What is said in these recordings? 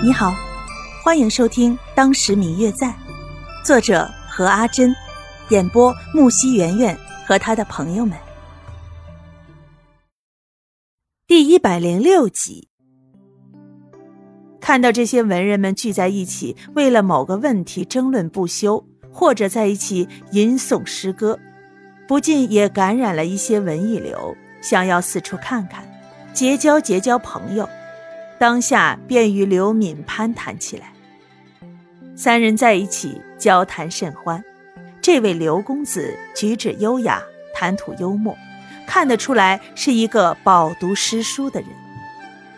你好，欢迎收听《当时明月在》，作者何阿珍，演播木西圆圆和他的朋友们。第一百零六集，看到这些文人们聚在一起，为了某个问题争论不休，或者在一起吟诵诗歌，不禁也感染了一些文艺流，想要四处看看，结交结交朋友。当下便与刘敏攀谈起来，三人在一起交谈甚欢。这位刘公子举止优雅，谈吐幽默，看得出来是一个饱读诗书的人。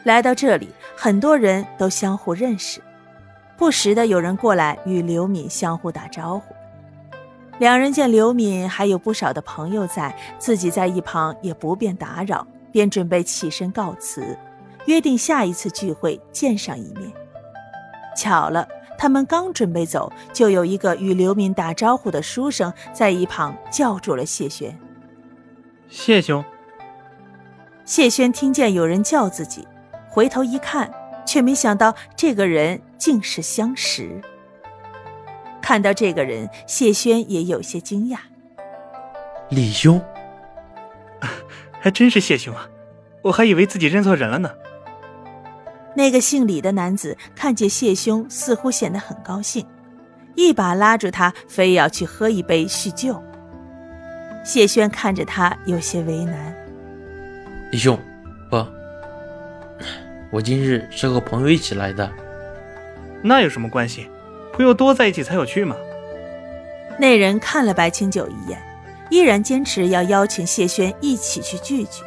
来到这里，很多人都相互认识，不时的有人过来与刘敏相互打招呼。两人见刘敏还有不少的朋友在，自己在一旁也不便打扰，便准备起身告辞。约定下一次聚会见上一面。巧了，他们刚准备走，就有一个与刘敏打招呼的书生在一旁叫住了谢轩。谢兄。谢轩听见有人叫自己，回头一看，却没想到这个人竟是相识。看到这个人，谢轩也有些惊讶。李兄，还真是谢兄啊！我还以为自己认错人了呢。那个姓李的男子看见谢兄，似乎显得很高兴，一把拉住他，非要去喝一杯叙旧。谢轩看着他，有些为难。李兄，不，我今日是和朋友一起来的。那有什么关系？朋友多在一起才有趣嘛。那人看了白清九一眼，依然坚持要邀请谢轩一起去聚聚。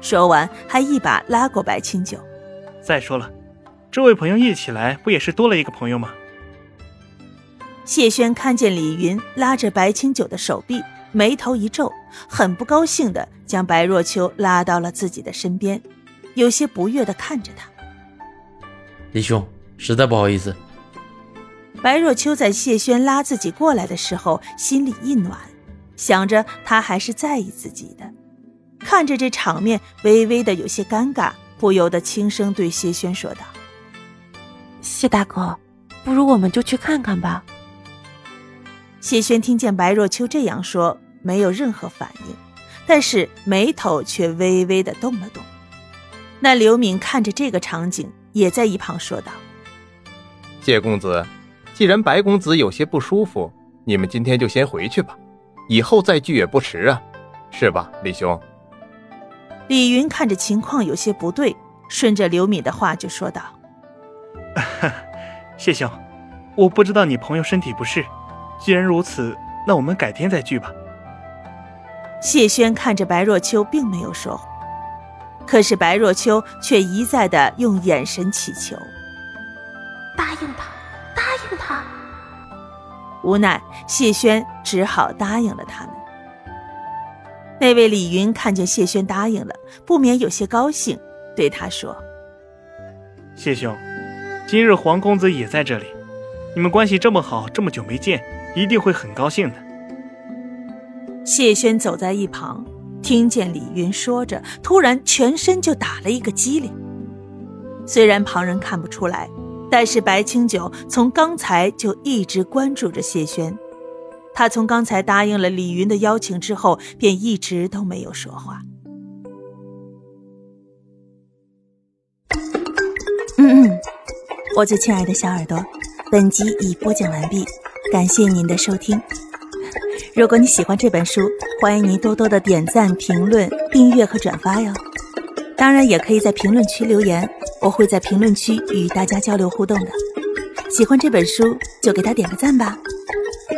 说完，还一把拉过白清九。再说了，这位朋友一起来，不也是多了一个朋友吗？谢轩看见李云拉着白清九的手臂，眉头一皱，很不高兴的将白若秋拉到了自己的身边，有些不悦的看着他。李兄，实在不好意思。白若秋在谢轩拉自己过来的时候，心里一暖，想着他还是在意自己的，看着这场面，微微的有些尴尬。不由得轻声对谢轩说道：“谢大哥，不如我们就去看看吧。”谢轩听见白若秋这样说，没有任何反应，但是眉头却微微的动了动。那刘敏看着这个场景，也在一旁说道：“谢公子，既然白公子有些不舒服，你们今天就先回去吧，以后再聚也不迟啊，是吧，李兄？”李云看着情况有些不对，顺着刘敏的话就说道：“ 谢兄，我不知道你朋友身体不适，既然如此，那我们改天再聚吧。”谢轩看着白若秋，并没有说话，可是白若秋却一再的用眼神祈求：“答应他，答应他。”无奈，谢轩只好答应了他们。那位李云看见谢轩答应了，不免有些高兴，对他说：“谢兄，今日黄公子也在这里，你们关系这么好，这么久没见，一定会很高兴的。”谢轩走在一旁，听见李云说着，突然全身就打了一个激灵。虽然旁人看不出来，但是白清九从刚才就一直关注着谢轩。他从刚才答应了李云的邀请之后，便一直都没有说话。嗯嗯，我最亲爱的小耳朵，本集已播讲完毕，感谢您的收听。如果你喜欢这本书，欢迎您多多的点赞、评论、订阅和转发哟。当然，也可以在评论区留言，我会在评论区与大家交流互动的。喜欢这本书，就给他点个赞吧。